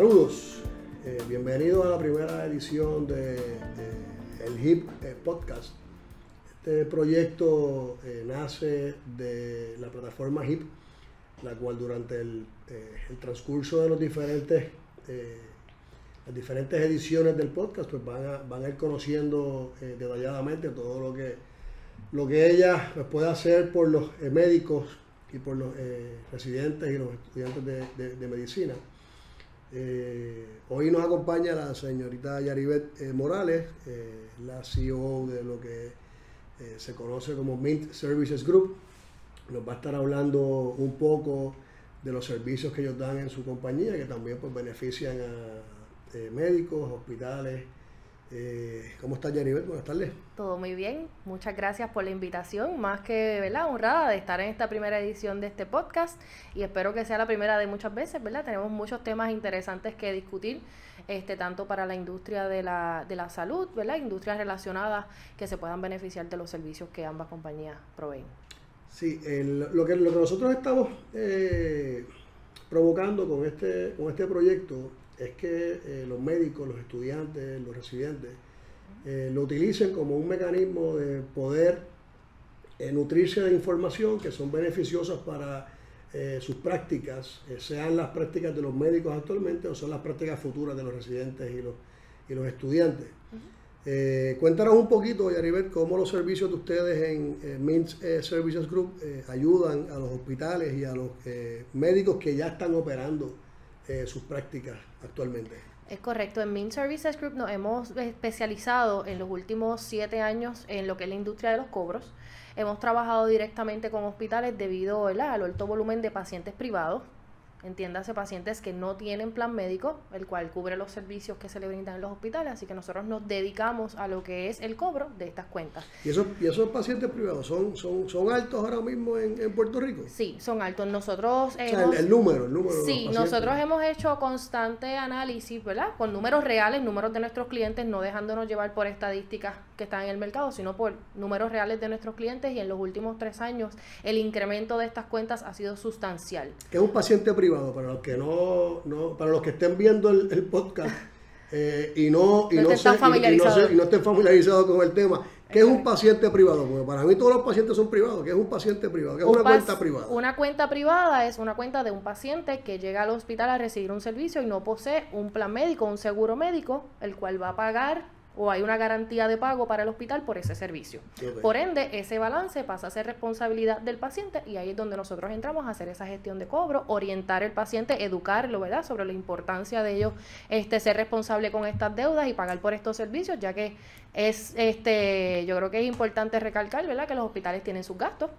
Saludos, eh, bienvenidos a la primera edición de, el HIP eh, Podcast. Este proyecto eh, nace de la plataforma HIP, la cual durante el, transcurso de los diferentes, las diferentes ediciones del podcast pues van, a, van a ir conociendo detalladamente todo lo que, lo que ella pues, puede hacer por los médicos y por los residentes y los estudiantes de medicina. Eh, hoy nos acompaña la señorita Yaribet eh, Morales, eh, la CEO de lo que se conoce como Mint Services Group. Nos va a estar hablando un poco de los servicios que ellos dan en su compañía, que también pues, benefician a médicos, hospitales, eh, ¿Cómo está Jennifer? Buenas tardes. Todo muy bien. Muchas gracias por la invitación. Más que ¿verdad? honrada de estar en esta primera edición de este podcast y espero que sea la primera de muchas veces. ¿verdad? Tenemos muchos temas interesantes que discutir, este, tanto para la industria de la, de la salud, ¿verdad? industrias relacionadas que se puedan beneficiar de los servicios que ambas compañías proveen. Sí, lo, que, lo que nosotros estamos eh, provocando con este, con este proyecto es que eh, los médicos, los estudiantes, los residentes, eh, lo utilicen como un mecanismo de poder eh, nutrirse de información que son beneficiosas para sus prácticas, sean las prácticas de los médicos actualmente o son las prácticas futuras de los residentes y los, y los estudiantes. cuéntanos un poquito, Yaribet, cómo los servicios de ustedes en Mint Services Group ayudan a los hospitales y a los médicos que ya están operando sus prácticas actualmente. Es correcto, en Min Services Group nos hemos especializado en los últimos siete años en lo que es la industria de los cobros. Hemos trabajado directamente con hospitales debido al alto volumen de pacientes privados entiéndase pacientes que no tienen plan médico, el cual cubre los servicios que se le brindan en los hospitales, así que nosotros nos dedicamos a lo que es el cobro de estas cuentas. ¿Y esos, y esos pacientes privados son, son, son altos ahora mismo en, en Puerto Rico? Sí, son altos. Nosotros... el, número, el número. Sí, nosotros hemos hecho constante análisis, ¿verdad? Con números reales, números de nuestros clientes, no dejándonos llevar por estadísticas que están en el mercado, sino por números reales de nuestros clientes y en los últimos tres años el incremento de estas cuentas ha sido sustancial. ¿Qué es un paciente privado? Para los que no, no para los que estén viendo el, podcast eh, y no, y no, estén familiarizados con el tema. ¿Qué es un paciente privado? Porque para mí todos los pacientes son privados. ¿Qué es un paciente privado? ¿Qué es una cuenta privada? Una cuenta privada es una cuenta de un paciente que llega al hospital a recibir un servicio y no posee un plan médico, un seguro médico, el cual va a pagar o hay una garantía de pago para el hospital por ese servicio. Por ende, ese balance pasa a ser responsabilidad del paciente y ahí es donde nosotros entramos a hacer esa gestión de cobro, orientar al paciente, educarlo, ¿verdad?, sobre la importancia de ellos este ser responsable con estas deudas y pagar por estos servicios, ya que es este yo creo que es importante recalcar, ¿verdad?, que los hospitales tienen sus gastos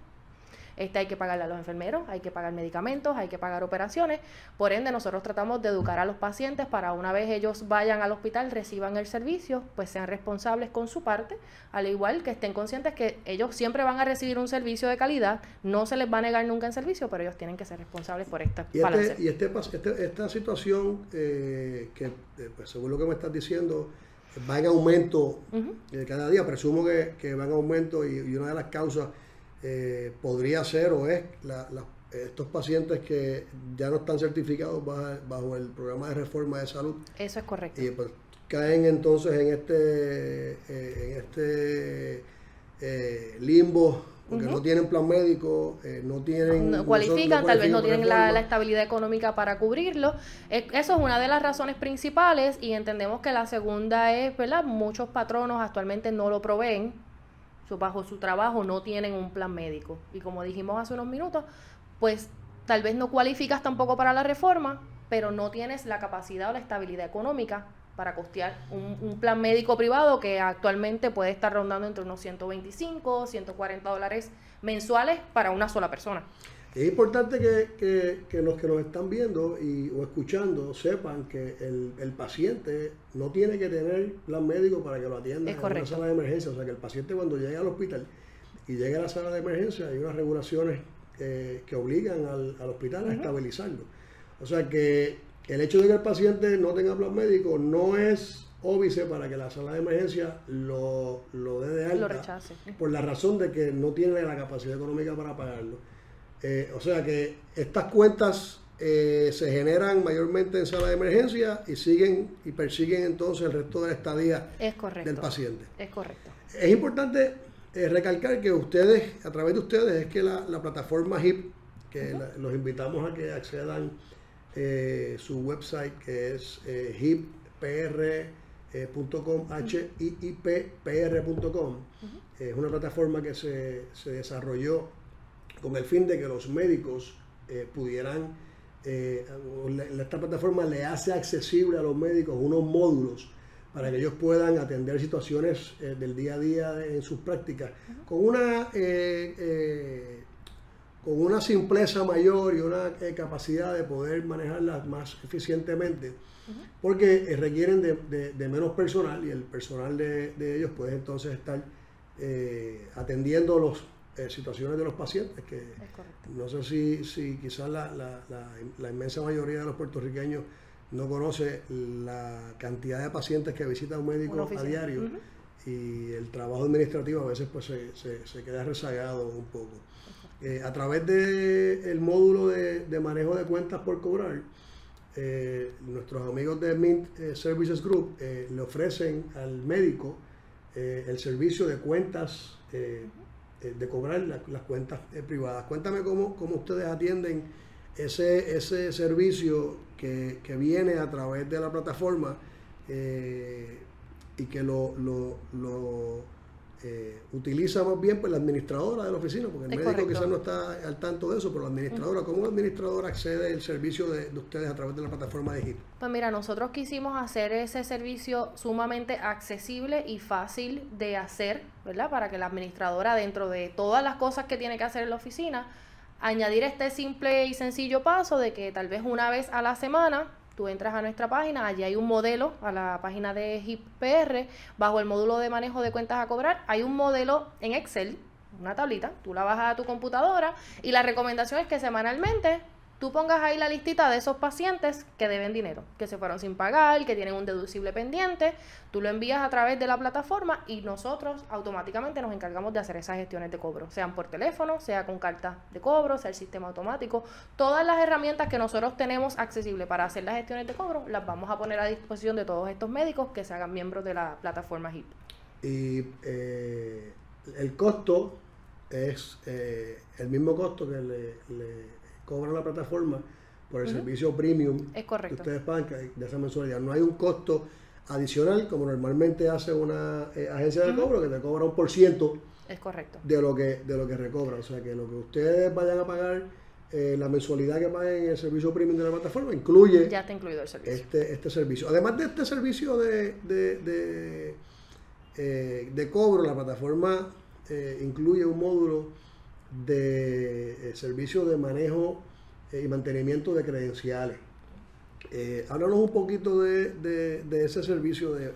este, hay que pagarle a los enfermeros, hay que pagar medicamentos, hay que pagar operaciones. Por ende, nosotros tratamos de educar a los pacientes para una vez ellos vayan al hospital, reciban el servicio, pues sean responsables con su parte, al igual que estén conscientes que ellos siempre van a recibir un servicio de calidad, no se les va a negar nunca el servicio, pero ellos tienen que ser responsables por esta y este, Y este, este, esta situación eh, que, eh, pues, según lo que me estás diciendo, va en aumento eh, cada día, presumo que, que va en aumento y, y una de las causas eh, podría ser o es estos pacientes que ya no están certificados bajo, el programa de reforma de salud. Eso es correcto. Y pues caen entonces en este, eh, en este eh, limbo porque no tienen plan médico, no tienen... No cualifican, tal vez no tienen la, estabilidad económica para cubrirlo. Eso es una de las razones principales y entendemos que la segunda es, ¿verdad? Muchos patronos actualmente no lo proveen bajo su trabajo no tienen un plan médico. Y como dijimos hace unos minutos, pues tal vez no cualificas tampoco para la reforma, pero no tienes la capacidad o la estabilidad económica para costear un, plan médico privado que actualmente puede estar rondando entre unos 125, 140 dólares mensuales para una sola persona. Es importante que, los que nos están viendo y, o escuchando sepan que el, paciente no tiene que tener plan médico para que lo atiendan en una sala de emergencia. O sea, que el paciente cuando llega al hospital y llega a la sala de emergencia hay unas regulaciones eh, que obligan al, hospital a estabilizarlo. O sea que el hecho de que el paciente no tenga plan médico no es óbice para que la sala de emergencia lo, lo dé de alta. Lo rechace. Por la razón de que no tiene la capacidad económica para pagarlo. Eh, o sea que estas cuentas eh, se generan mayormente en sala de emergencia y siguen y persiguen entonces el resto de la estadía Es correcto. del paciente. Es correcto. Es importante eh, recalcar que ustedes, a través de ustedes, es que la, la plataforma HIP, que la- los invitamos a que accedan eh, su website que es hippr.com, hippr.com, es una plataforma que se, se desarrolló con el fin de que los médicos eh, pudieran, eh, esta plataforma le hace accesible a los médicos unos módulos para que ellos puedan atender situaciones eh, del día a día en sus prácticas. Con una eh, con una simpleza mayor y una capacidad de poder manejarlas más eficientemente porque requieren de, de- de menos personal y el personal de, de ellos puede entonces estar atendiendo las situaciones de los pacientes que no sé si, si quizás la, la- la- la inmensa mayoría de los puertorriqueños no conoce la cantidad de pacientes que visita un médico a diario y el trabajo administrativo a veces pues se, se- se queda rezagado un poco. Eh, a través del módulo de, de manejo de cuentas por cobrar, eh, nuestros amigos de Mint eh, Services Group eh, le ofrecen al médico eh, el servicio de cuentas, eh, eh, de cobrar la- las cuentas eh, privadas. Cuéntame cómo, cómo ustedes atienden ese, ese servicio que, que viene a través de la plataforma eh, y que lo, lo, eh, utiliza más bien pues, la administradora de la oficina, porque el Es médico quizás no está al tanto de eso, pero la administradora, ¿cómo la administradora accede al servicio de, de ustedes a través de la plataforma de HIP? Pues mira, nosotros quisimos hacer ese servicio sumamente accesible y fácil de hacer, ¿verdad? Para que la administradora, dentro de todas las cosas que tiene que hacer en la oficina, añadir este simple y sencillo paso de que tal vez una vez a la semana tú entras a nuestra página, allí hay un modelo a la página de HIPPR, bajo el módulo de manejo de cuentas a cobrar, hay un modelo en Excel, una tablita, tú la bajas a tu computadora y la recomendación es que semanalmente tú pongas ahí la listita de esos pacientes que deben dinero, que se fueron sin pagar, que tienen un deducible pendiente, tú lo envías a través de la plataforma y nosotros automáticamente nos encargamos de hacer esas gestiones de cobro, sean por teléfono, sea con carta de cobro, sea el sistema automático, todas las herramientas que nosotros tenemos accesibles para hacer las gestiones de cobro, las vamos a poner a disposición de todos estos médicos que se hagan miembros de la plataforma HIP. Y eh, el costo es eh, el mismo costo que le cobra la plataforma por el servicio premium Es que correcto. ustedes pagan que- de esa mensualidad. No hay un costo adicional como normalmente hace una eh, agencia de cobro que te cobra un por ciento Es correcto. de lo que de lo que recobra. O sea que lo que ustedes vayan a pagar, eh, la mensualidad que paguen en el servicio premium de la plataforma incluye Ya está incluido el servicio. este, este servicio. Además de este servicio de, de, de, eh, de cobro, la plataforma eh, incluye un módulo de eh, servicio de manejo eh, y mantenimiento de credenciales. Eh, háblanos un poquito de, de- de ese servicio de,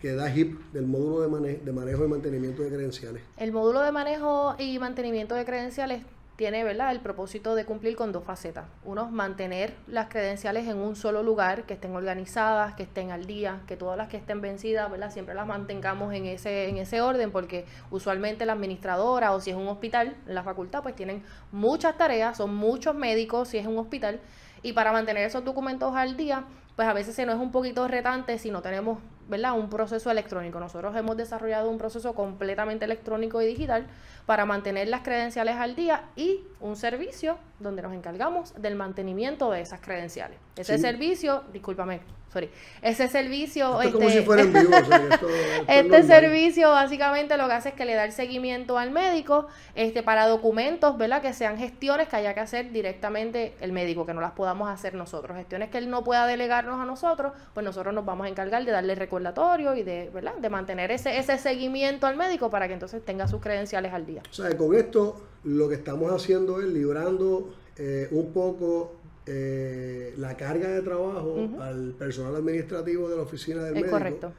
que da HIP, del módulo de, mane- de manejo y mantenimiento de credenciales. El módulo de manejo y mantenimiento de credenciales tiene ¿verdad? el propósito de cumplir con dos facetas. Uno, mantener las credenciales en un solo lugar, que estén organizadas, que estén al día, que todas las que estén vencidas, ¿verdad? siempre las mantengamos en ese, en ese orden, porque usualmente la administradora o si es un hospital, la facultad, pues tienen muchas tareas, son muchos médicos si es un hospital, y para mantener esos documentos al día, pues a veces se nos es un poquito retante si no tenemos ¿verdad? un proceso electrónico. Nosotros hemos desarrollado un proceso completamente electrónico y digital para mantener las credenciales al día y un servicio donde nos encargamos del mantenimiento de esas credenciales. Ese Sí. servicio, discúlpame, sorry, ese servicio... Esto es como este, si fuera en vivo. o sea, que esto- esto es este servicio básicamente lo que hace es que le da el seguimiento al médico este, para documentos, ¿verdad? Que sean gestiones que haya que hacer directamente el médico, que no las podamos hacer nosotros. Gestiones que él no pueda delegarnos a nosotros, pues nosotros nos vamos a encargar de darle recordatorio y de, ¿verdad? De mantener ese, ese seguimiento al médico para que entonces tenga sus credenciales al día. O sea, con esto lo que estamos haciendo es librando eh, un poco eh, la carga de trabajo al personal administrativo de la oficina del Es médico correcto.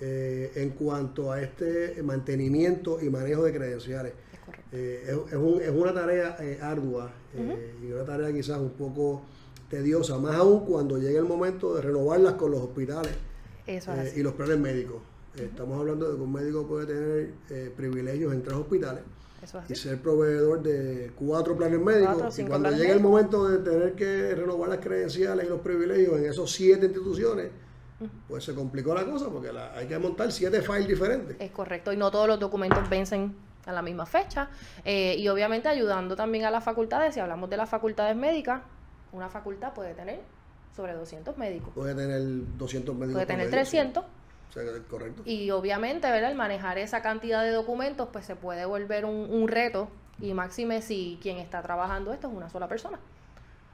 eh, en cuanto a este mantenimiento y manejo de credenciales. Es correcto. Es, es un- es una tarea ardua y una tarea quizás un poco tediosa, más aún cuando llegue el momento de renovarlas con los hospitales Eso y los planes médicos. Estamos hablando de que un médico puede tener privilegios en tres hospitales y ser proveedor de cuatro planes médicos. y cuando llegue el momento de tener que renovar las credenciales y los privilegios en esos siete instituciones, pues se complicó la cosa porque hay que montar siete files diferentes. Es correcto, y no todos los documentos vencen a la misma fecha. Eh, y obviamente ayudando también a las facultades, si hablamos de las facultades médicas, una facultad puede tener sobre 200 médicos. Puede tener 200 médicos. Puede tener 300. Correcto. Y obviamente, ¿verdad? El manejar esa cantidad de documentos, pues se puede volver un, un reto. Y máxime si quien está trabajando esto es una sola persona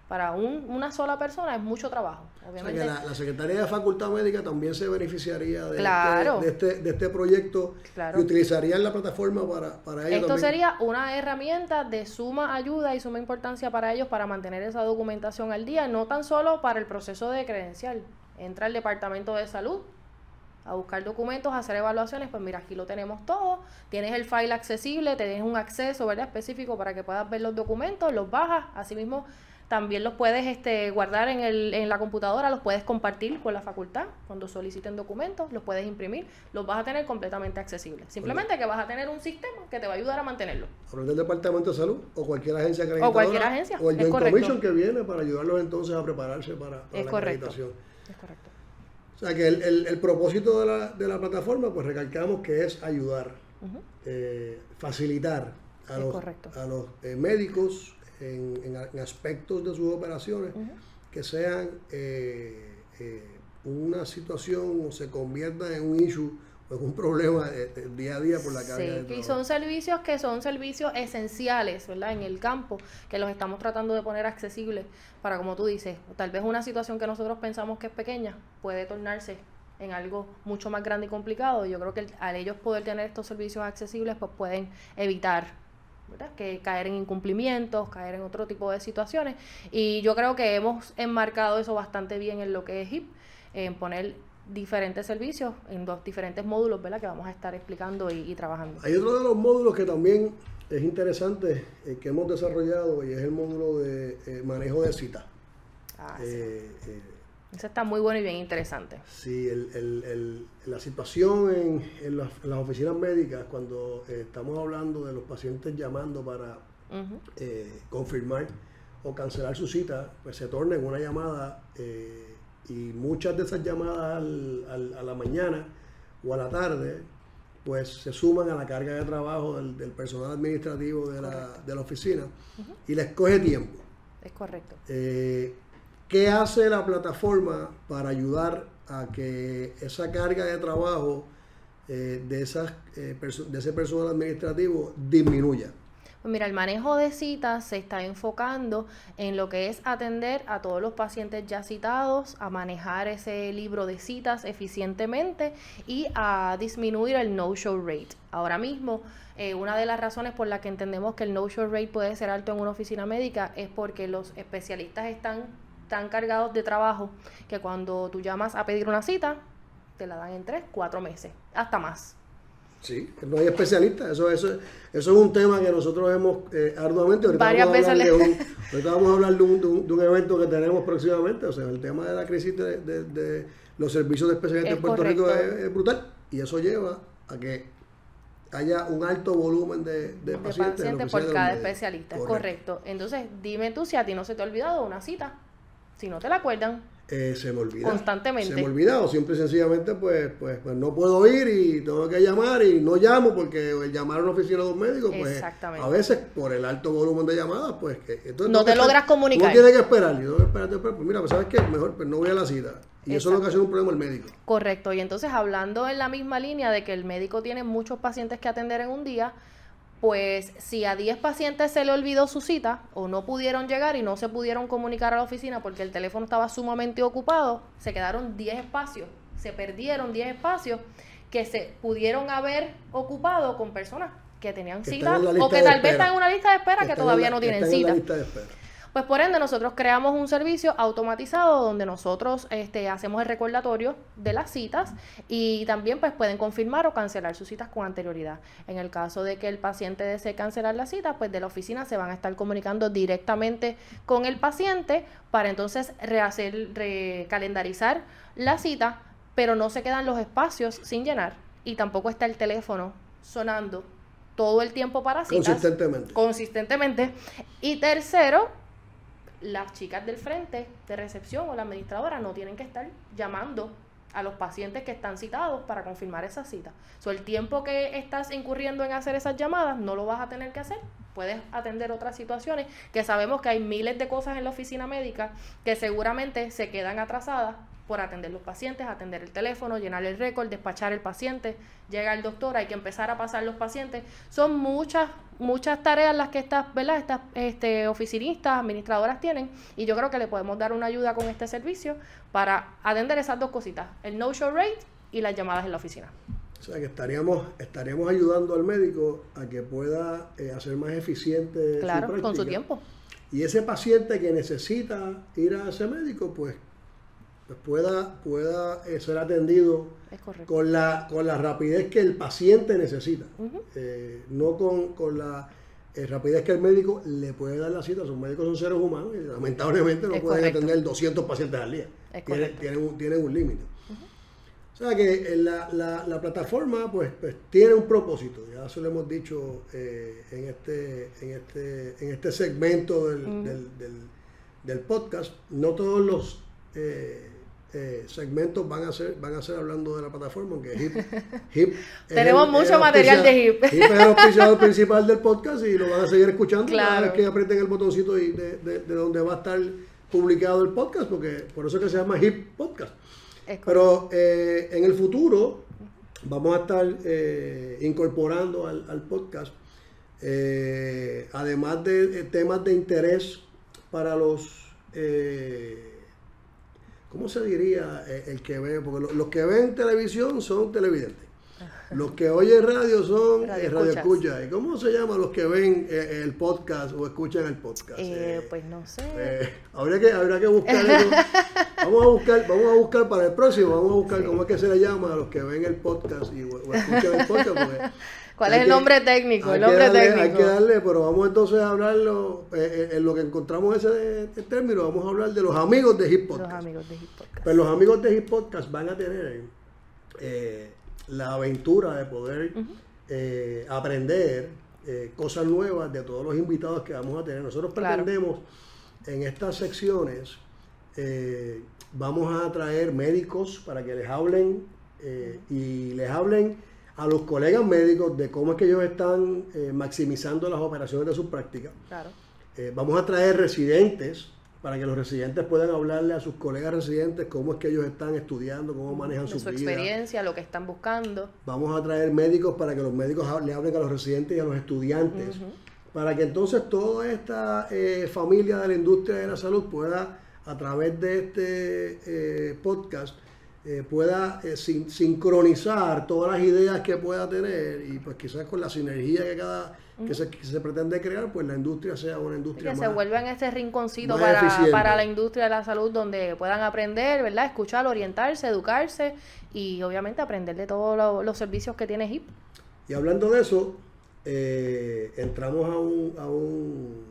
para un, una sola persona es mucho trabajo. Obviamente. la, Secretaría de Facultad Médica también se beneficiaría de, este, de, este, de este proyecto y utilizarían la plataforma para, para ellos. Esto sería una herramienta de suma ayuda y suma importancia para ellos para mantener esa documentación al día, no tan solo para el proceso de credencial. Entra el Departamento de Salud a buscar documentos, a hacer evaluaciones, pues mira, aquí lo tenemos todo, tienes el file accesible, tienes un acceso ¿verdad? específico para que puedas ver los documentos, los bajas, asimismo también los puedes este, guardar en, el, en la computadora, los puedes compartir con la facultad cuando soliciten documentos, los puedes imprimir, los vas a tener completamente accesibles. Simplemente que vas a tener un sistema que te va a ayudar a mantenerlo. Hablar del Departamento de Salud o cualquier agencia O cualquier agencia. O el Joint Commission que viene para ayudarlos entonces a prepararse para, es la correcto. Es correcto. O sea que el, el, propósito de la, de la, plataforma, pues recalcamos que es ayudar, eh, facilitar a los, a los eh, médicos, en, aspectos de sus operaciones que sean eh, eh, una situación o se convierta en un issue en un problema día a día por la carga sí, Y son servicios que son servicios esenciales, ¿verdad? En el campo, que los estamos tratando de poner accesibles para, como tú dices, tal vez una situación que nosotros pensamos que es pequeña puede tornarse en algo mucho más grande y complicado. Yo creo que al ellos poder tener estos servicios accesibles, pues pueden evitar que caer en incumplimientos, caer en otro tipo de situaciones. Y yo creo que hemos enmarcado eso bastante bien en lo que es HIP, en poner diferentes servicios en dos diferentes módulos ¿verdad? que vamos a estar explicando y, trabajando. Hay otro de los módulos que también es interesante eh, que hemos desarrollado y es el módulo de eh, manejo de cita. Ah, eh, eso está muy bueno y bien interesante. Sí, el, el, la situación en, en, las, oficinas médicas, cuando eh, estamos hablando de los pacientes llamando para eh, confirmar o cancelar su cita, pues se torna en una llamada eh, y muchas de esas llamadas al, a la mañana o a la tarde, pues se suman a la carga de trabajo del, personal administrativo de la, de la, oficina y les coge tiempo. Es correcto. ¿Qué hace la plataforma para ayudar a que esa carga de trabajo eh, de, esas, eh, de ese personal administrativo disminuya? Pues mira, el manejo de citas se está enfocando en lo que es atender a todos los pacientes ya citados, a manejar ese libro de citas eficientemente y a disminuir el no-show rate. Ahora mismo, eh, una de las razones por las que entendemos que el no-show rate puede ser alto en una oficina médica es porque los especialistas están tan cargados de trabajo que cuando tú llamas a pedir una cita, te la dan en tres, cuatro meses, hasta más. Sí, no hay especialistas. Eso, eso, eso es un tema que nosotros hemos eh, arduamente. Ahorita Varias vamos veces. De un, vamos a hablar de un, de, un, evento que tenemos próximamente. O sea, el tema de la crisis de, de, los servicios de especialistas en Puerto Rico es, brutal. Y eso lleva a que haya un alto volumen de, de, pacientes, por cada especialista. Correcto. correcto. Entonces, dime tú si a ti no se te ha olvidado una cita si no te la acuerdan. Eh, se me olvida. Constantemente. Se me olvida o simple y sencillamente pues, pues, pues no puedo ir y tengo que llamar y no llamo porque el llamar a una oficina de un médico pues a veces por el alto volumen de llamadas pues que entonces, no te logras comunicar. No tienes que esperar, yo tengo que esperar, pues mira, pues sabes qué, mejor pues no voy a la cita. Y eso es lo que hace un problema el médico. Correcto, y entonces hablando en la misma línea de que el médico tiene muchos pacientes que atender en un día, pues si a 10 pacientes se le olvidó su cita o no pudieron llegar y no se pudieron comunicar a la oficina porque el teléfono estaba sumamente ocupado, se quedaron 10 espacios, se perdieron 10 espacios que se pudieron haber ocupado con personas que tenían cita o que tal vez están en una lista de espera que, todavía no tienen cita. Pues por ende nosotros creamos un servicio automatizado donde nosotros este, hacemos el recordatorio de las citas y también pues pueden confirmar o cancelar sus citas con anterioridad. En el caso de que el paciente desee cancelar la cita, pues de la oficina se van a estar comunicando directamente con el paciente para entonces rehacer, recalendarizar la cita, pero no se quedan los espacios sin llenar y tampoco está el teléfono sonando todo el tiempo para citas. Consistentemente. Consistentemente. Y tercero, las chicas del frente de recepción o la administradora no tienen que estar llamando a los pacientes que están citados para confirmar esa cita. So, el tiempo que estás incurriendo en hacer esas llamadas no lo vas a tener que hacer. Puedes atender otras situaciones que sabemos que hay miles de cosas en la oficina médica que seguramente se quedan atrasadas por atender los pacientes, atender el teléfono, llenar el récord, despachar el paciente, llega el doctor, hay que empezar a pasar los pacientes. Son muchas, muchas tareas las que estas, ¿verdad? Estas este, oficinistas, administradoras tienen y yo creo que le podemos dar una ayuda con este servicio para atender esas dos cositas, el no-show rate y las llamadas en la oficina. O sea que estaríamos, estaríamos ayudando al médico a que pueda eh, hacer más eficiente claro, su con su práctica. tiempo. Y ese paciente que necesita ir a ese médico, pues, pues pueda, pueda eh, ser atendido con la, con la rapidez que el paciente necesita. Eh, no con, con la eh, rapidez que el médico le puede dar la cita. Los médicos son seres humanos y lamentablemente no Es pueden correcto. atender 200 pacientes al día. Tienen, tienen un, tienen un límite. O sea que la, la- la plataforma pues, pues, tiene un propósito, ya se lo hemos dicho eh, en, este, en, este, en este segmento del, del- del- del podcast. No todos los eh, eh, segmentos van a ser van a ser hablando de la plataforma, aunque HIP, HIP Tenemos el- mucho el material de HIP. HIP es el auspiciador principal del podcast y lo van a seguir escuchando cada Claro. vez que aprieten el botoncito y de, de- de donde va a estar publicado el podcast, porque por eso es que se llama HIP Podcast. Es. Pero eh, en el futuro vamos a estar eh, incorporando al, al podcast, además de temas de interés para los, eh, ¿cómo se diría eh, el que ve? Porque lo- los que ven televisión son televidentes. Los que oyen radio son Radio eh, radio escuchas. escucha. ¿Y cómo se llama los que ven eh, el podcast o escuchan el podcast? Eh, Eh, pues no sé. habría que, habría que buscar. Vamos a buscar, vamos a buscar para el próximo, vamos a buscar cómo es que se le llama a los que ven el podcast y o, o escuchan el podcast. porque ¿Cuál es el que- nombre técnico? hay El que nombre darle- técnico. Hay que darle, pero vamos entonces a hablarlo, eh, eh, en lo que encontramos ese término, vamos a hablar de los amigos de Hip Los Podcast. amigos de Hip Podcast. Pues los amigos de Hip Podcast van a tener eh, la aventura de poder eh, aprender eh, cosas nuevas de todos los invitados que vamos a tener. Nosotros Claro. pretendemos en estas secciones, eh, vamos a traer médicos para que les hablen eh, y les hablen a los colegas médicos de cómo es que ellos están maximizando las operaciones de sus prácticas. Claro. Vamos a traer residentes para que los residentes puedan hablarle a sus colegas residentes cómo es que ellos están estudiando, cómo manejan De su, su vida. experiencia, lo que están buscando. Vamos a traer médicos para que los médicos le hablen a los residentes y a los estudiantes, para que entonces toda esta eh, familia de la industria de la salud pueda, a través de este eh, podcast, eh, pueda eh, sin- sincronizar todas las ideas que pueda tener y pues quizás con la sinergia que cada que, se, que se pretende crear, pues la industria sea una industria que más, se vuelvan ese rinconcito para, para la industria de la salud donde puedan aprender, ¿verdad? Escuchar, orientarse, educarse y obviamente aprender de todos lo- los servicios que tiene HIP. Y hablando de eso, eh, entramos a un, a un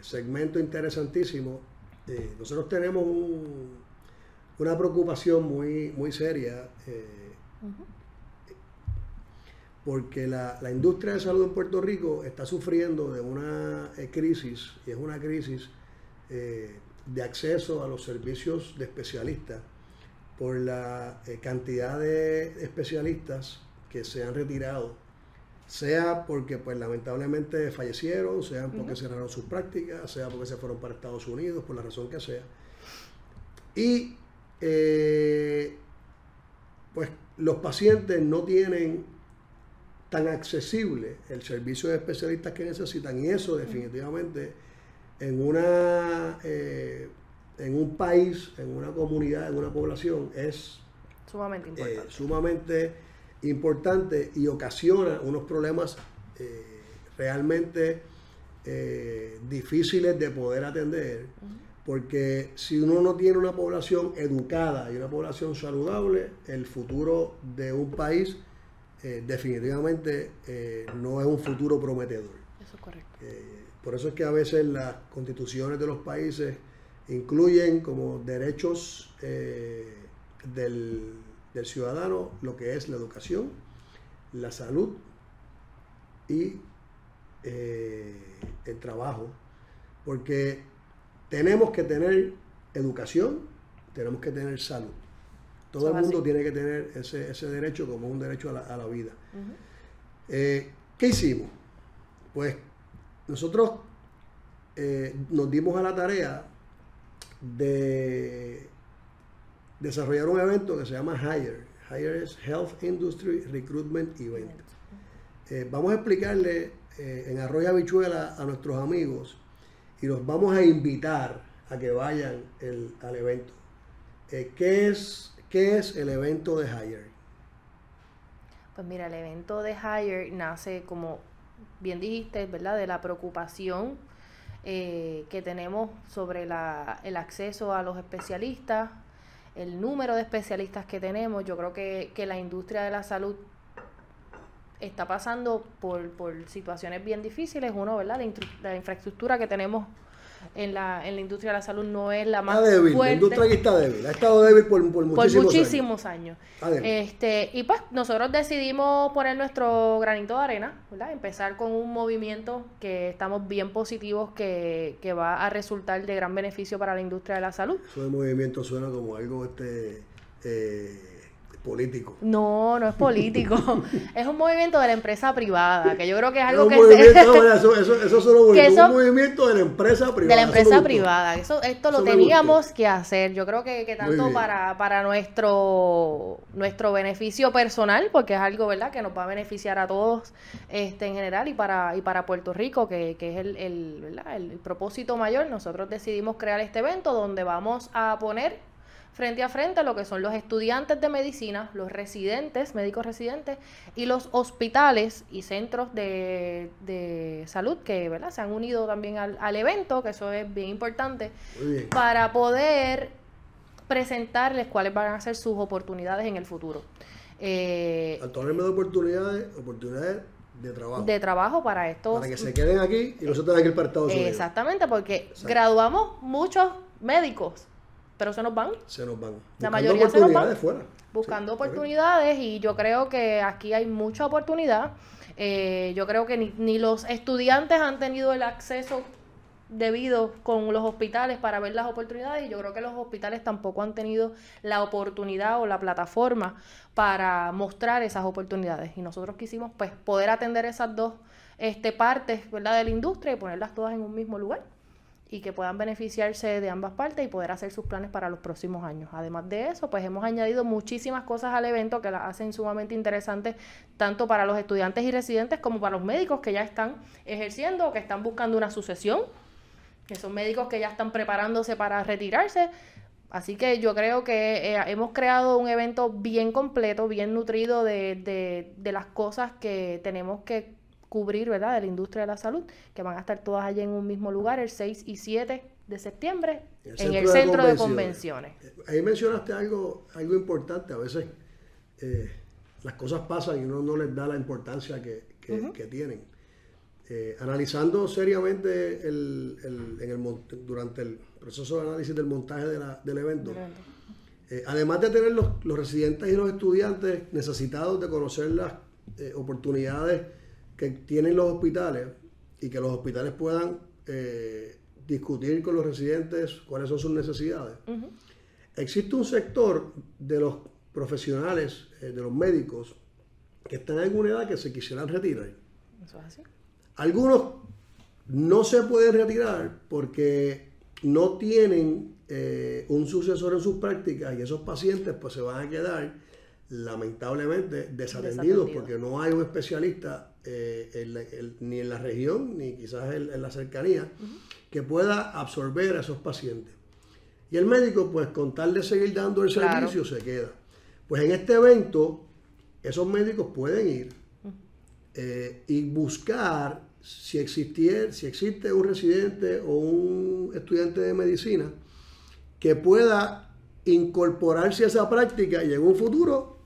segmento interesantísimo. Nosotros tenemos un- una preocupación muy, muy seria eh, porque la, la industria de salud en Puerto Rico está sufriendo de una eh, crisis, y es una crisis eh, de acceso a los servicios de especialistas por la eh, cantidad de especialistas que se han retirado, sea porque pues lamentablemente fallecieron, sea porque cerraron sus prácticas, sea porque se fueron para Estados Unidos, por la razón que sea. Y eh, pues los pacientes no tienen tan accesible el servicio de especialistas que necesitan y eso definitivamente en una eh, en un país, en una comunidad, en una población es Sumamente eh, importante. sumamente importante y ocasiona unos problemas eh, realmente difíciles de poder atender, porque si uno no tiene una población educada y una población saludable, el futuro de un país eh, definitivamente eh, no es un futuro prometedor. Eso es correcto. Eh, por eso es que a veces las constituciones de los países incluyen como derechos del, del ciudadano lo que es la educación, la salud y el trabajo, porque tenemos que tener educación, tenemos que tener salud. Todo el mundo tiene que tener ese, ese, derecho como un derecho a la, a la vida. Eh, ¿Qué hicimos? Pues nosotros eh, nos dimos a la tarea de desarrollar un evento que se llama Hire. Hire es Health Industry Recruitment Event. Eh, vamos a explicarle en Arroyo Habichuela a nuestros amigos y los vamos a invitar a que vayan al evento. ¿qué, es, ¿Qué es el evento de Hire? Pues mira, el evento de Hire nace, como bien dijiste, ¿verdad? De la preocupación eh, que tenemos sobre la, el acceso a los especialistas, el número de especialistas que tenemos. Yo creo que, que la industria de la salud está pasando por, por situaciones bien difíciles. Uno, ¿verdad? La, la infraestructura que tenemos en la, en la industria de la salud no es la más débil, La industria aquí está débil, ha estado débil por, muchísimos, años. Este, y pues nosotros decidimos poner nuestro granito de arena, ¿verdad? Empezar con un movimiento que estamos bien positivos que, que va a resultar de gran beneficio para la industria de la salud. Eso de movimiento suena como algo este eh, político. No, no es político. es un movimiento de la empresa privada, que yo creo que es algo que... eso, eso, eso, solo que un movimiento de la empresa privada. De la empresa privada. Eso, esto lo teníamos que hacer. Yo creo que, que tanto para, para nuestro, nuestro beneficio personal, porque es algo, ¿verdad?, que nos va a beneficiar a todos este, en general y para, y para Puerto Rico, que, que es el, el, el propósito mayor. Nosotros decidimos crear este evento donde vamos a poner frente a frente lo que son los estudiantes de medicina, los residentes, médicos residentes, y los hospitales y centros de, salud que ¿verdad? se han unido también al, evento, que eso es bien importante, para poder presentarles cuáles van a ser sus oportunidades en el futuro. Eh, de oportunidades, oportunidades de trabajo. De trabajo para estos. Para que se queden aquí y no se tengan que ir para Estados Unidos. Exactamente, porque graduamos muchos médicos pero se nos van. Se nos van. La mayoría se nos van. Fuera. Buscando oportunidades y yo creo que aquí hay mucha oportunidad. Eh, yo creo que ni, ni, los estudiantes han tenido el acceso debido con los hospitales para ver las oportunidades y yo creo que los hospitales tampoco han tenido la oportunidad o la plataforma para mostrar esas oportunidades y nosotros quisimos pues poder atender esas dos este, partes ¿verdad? de la industria y ponerlas todas en un mismo lugar y que puedan beneficiarse de ambas partes y poder hacer sus planes para los próximos años. Además de eso, pues hemos añadido muchísimas cosas al evento que las hacen sumamente interesantes tanto para los estudiantes y residentes como para los médicos que ya están ejerciendo o que están buscando una sucesión, que son médicos que ya están preparándose para retirarse. Así que yo creo que eh, hemos creado un evento bien completo, bien nutrido de, de, de las cosas que tenemos que cubrir, ¿verdad?, de la industria de la salud, que van a estar todas allí en un mismo lugar el 6 y 7 de septiembre en el centro de convenciones. Ahí mencionaste algo, algo importante, a veces eh, las cosas pasan y uno no les da la importancia que, tienen. Eh, analizando seriamente el, en el, durante el proceso de análisis del montaje del evento, eh, además de tener los, los, residentes y los estudiantes necesitados de conocer las oportunidades que tienen los hospitales y que los hospitales puedan eh, discutir con los residentes cuáles son sus necesidades. Existe un sector de los profesionales, eh, de los médicos, que están en alguna edad que se quisieran retirar. Eso es así. Algunos no se pueden retirar porque no tienen eh, un sucesor en sus prácticas y esos pacientes pues se van a quedar lamentablemente desatendidos porque no hay un especialista eh, ni en la región ni quizás en, la cercanía que pueda absorber a esos pacientes. Y el médico, pues con tal de seguir dando el servicio, se queda. Pues en este evento, esos médicos pueden ir eh, y buscar si, si existe un residente o un estudiante de medicina que pueda incorporarse a esa práctica y en un futuro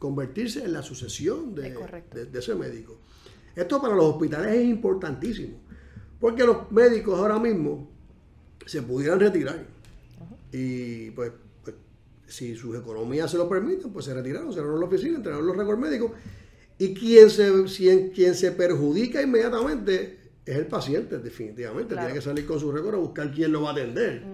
convertirse en la sucesión de, ese médico. Esto para los hospitales es importantísimo, porque los médicos ahora mismo se pudieran retirar y pues, pues, si sus economías se lo permiten, pues se retiraron, cerraron la oficina, entregaron los récords médicos Y quien se, quien, se perjudica inmediatamente es el paciente, definitivamente. Tiene que salir con su récord a buscar quién lo va a atender.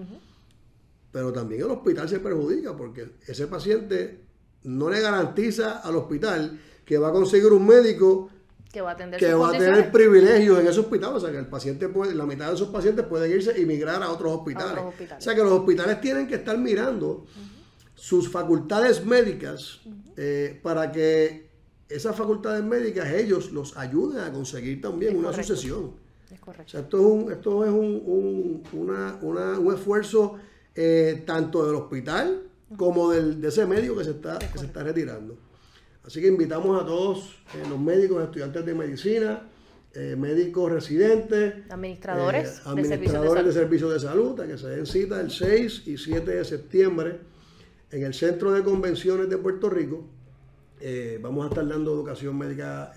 Pero también el hospital se perjudica porque ese paciente no le garantiza al hospital que va a conseguir un médico que va a, atender que va a tener privilegios en ese hospital. O sea, que el paciente puede, la mitad de esos pacientes pueden irse y migrar a otros hospitales. O sea, que los hospitales tienen que estar mirando sus facultades médicas eh, para que esas facultades médicas ellos los ayuden a conseguir también una sucesión. Es correcto. O sea, esto es un, esto es un, un esfuerzo eh, tanto del hospital como del, de ese médico que se está, que se está retirando. Así que invitamos a todos eh, los médicos, estudiantes de medicina, eh, médicos residentes, administradores, de, administradores de, servicios de salud, a que se den cita el 6 y 7 de septiembre en el Centro de Convenciones de Puerto Rico. Eh, vamos a estar dando educación médica,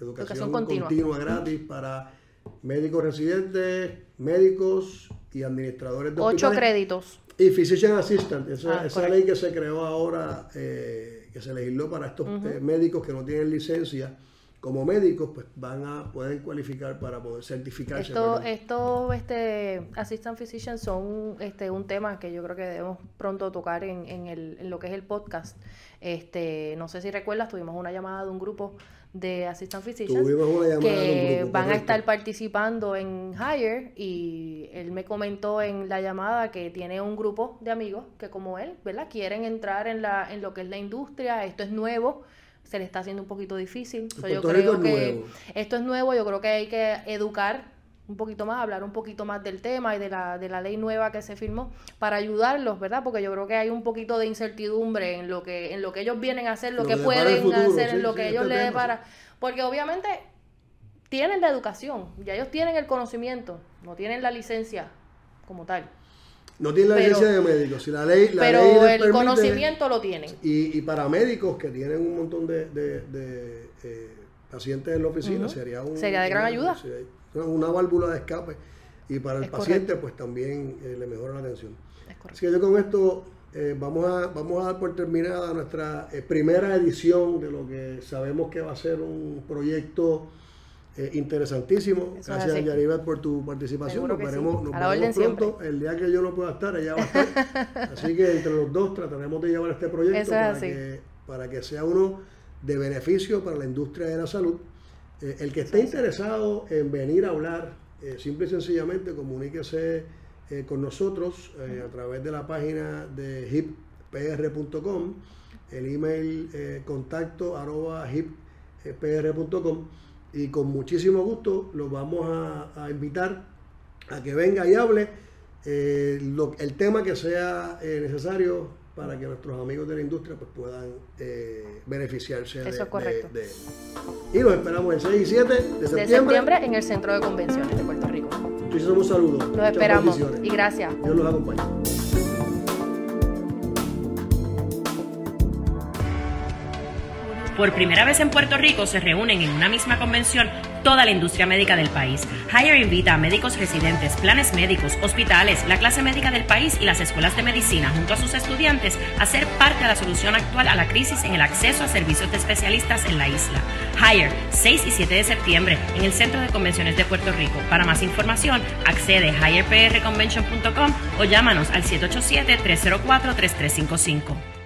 educación, continua. gratis para médicos residentes, médicos y administradores de Ocho créditos. Y Physician Assistant, esa, ah, ley que se creó ahora se legisló para estos eh, médicos que no tienen licencia como médicos, pues van a pueden cualificar para poder certificarse. Estos esto, este, assistant physicians son este, un tema que yo creo que debemos pronto tocar en, en, el, en lo que es el podcast. Este, no sé si recuerdas, tuvimos una llamada de un grupo de Assistant Physicians que van a estar participando en Hire y él me comentó en la llamada que tiene un grupo de amigos que como él, ¿verdad? Quieren entrar en la en lo que es la industria, esto es nuevo, se le está haciendo un poquito difícil. yo creo que esto es nuevo, yo creo que hay que educar un poquito más, hablar un poquito más del tema y de la, de la ley nueva que se firmó para ayudarlos, ¿verdad? Porque yo creo que hay un poquito de incertidumbre en lo que, en lo que ellos vienen a hacer, lo, que pueden hacer, en lo que ellos les para Porque obviamente tienen la educación, ya ellos tienen el conocimiento, no tienen la licencia como tal. No tienen la licencia de médicos, si la ley, la pero el conocimiento lo tienen. Y, y para médicos que tienen un montón de, eh, pacientes en la oficina, sería un... Sería de gran ayuda una válvula de escape y para el paciente pues también eh, le mejora la atención. Así que yo con esto eh, vamos, a, vamos a dar por terminada nuestra eh, primera edición de lo que sabemos que va a ser un proyecto interesantísimo. Gracias a Yaribet por tu participación. Nos veremos, nos veremos pronto. El día que yo no pueda estar, ella va a estar. Así que entre los dos trataremos de llevar este proyecto para, que, para que sea uno de beneficio para la industria de la salud eh, el que esté interesado en venir a hablar, eh, simple y sencillamente comuníquese eh, con nosotros a través de la página de hippr.com, el email contacto arroba hippr.com y con muchísimo gusto los vamos a, invitar a que venga y hable el tema que sea necesario para que nuestros amigos de la industria pues, puedan eh, beneficiarse de, correcto. Y los esperamos el 6 y 7 de septiembre. De septiembre en el Centro de Convenciones de Puerto Rico. Muchísimos saludos. Los esperamos y gracias. Dios los acompañe. Por primera vez en Puerto Rico se reúnen en una misma convención toda la industria médica del país. Hire invita a médicos residentes, planes médicos, hospitales, la clase médica del país y las escuelas de medicina junto a sus estudiantes a ser parte de la solución actual a la crisis en el acceso a servicios de especialistas en la isla. Hire, 6 y 7 de septiembre en el Centro de Convenciones de Puerto Rico. Para más información, accede a hireprconvention.com o llámanos al 787-304-3355.